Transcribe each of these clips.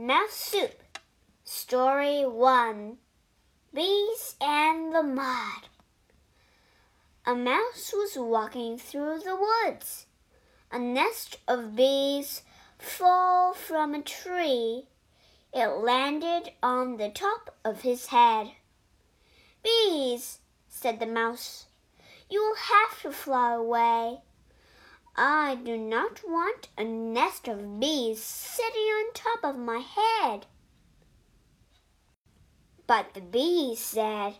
Mouse Soup Story 1 Bees and the Mud. A mouse was walking through the woods. A nest of bees fell from a tree. It landed on the top of his head. Bees, said the mouse, you will have to fly away. I do not want a nest of bees sitting on top of my head. But the bees said,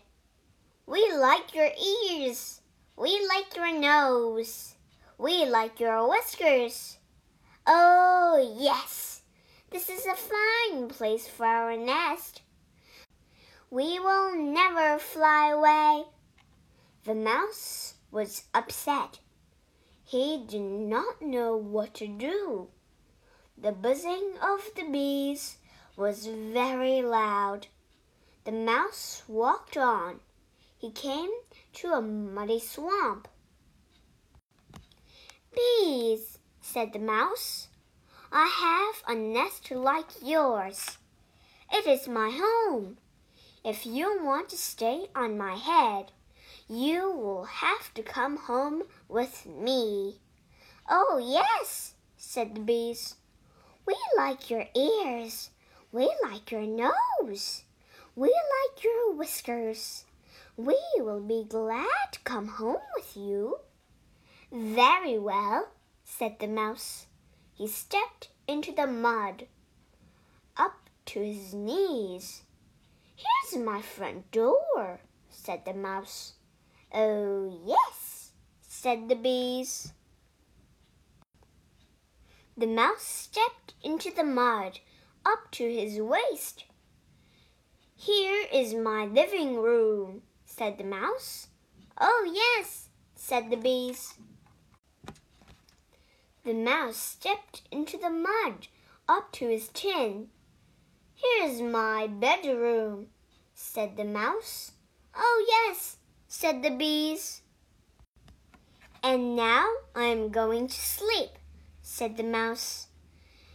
We like your ears. We like your nose. We like your whiskers. Oh, yes, this is a fine place for our nest. We will never fly away. The mouse was upset. He did not know what to do. The buzzing of the bees was very loud. The mouse walked on. He came to a muddy swamp. Bees, said the mouse, I have a nest like yours. It is my home. If you want to stay on my head, you will have to come home with me. Oh, yes, said the bees. We like your ears. We like your nose. We like your whiskers. We will be glad to come home with you. Very well, said the mouse. He stepped into the mud, up to his knees. Here's my front door, said the mouse. Oh, yes, said the bees. The mouse stepped into the mud up to his waist. Here is my living room, said the mouse. Oh, yes, said the bees. The mouse stepped into the mud up to his chin. Here's my bedroom, said the mouse. Oh, yes, said the bees. And now I am going to sleep, said the mouse.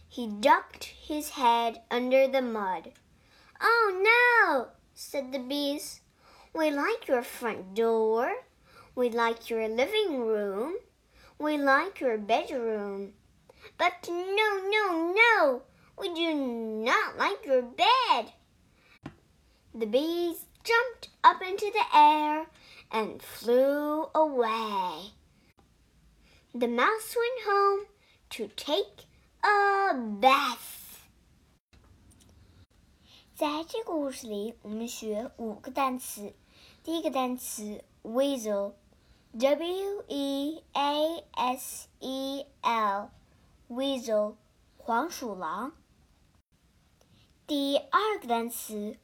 He ducked his head under the mud. Oh no, said the bees. We like your front door. We like your living room. We like your bedroom. But no, no, no, we do not like your bed. The bees jumped up into the air and flew away. The mouse went home to take a bath. 在这个故事里，我们学五个单词。第一个单词 weasel，w e a s e l，weasel，黄鼠狼。第二个单词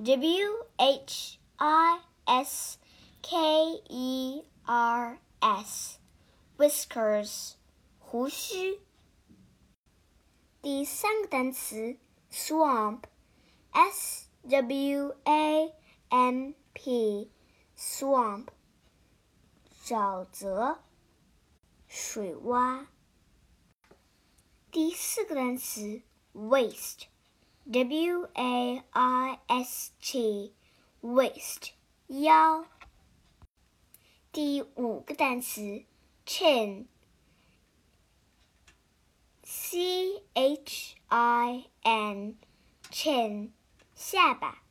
W H I S K E R S whiskers 胡须。第三个单词 swamp，s w a m p swamp 沼泽、水洼。第四个单词 waist。W A I S T，waist 腰。第五个单词，chin，C H I N，chin 下巴。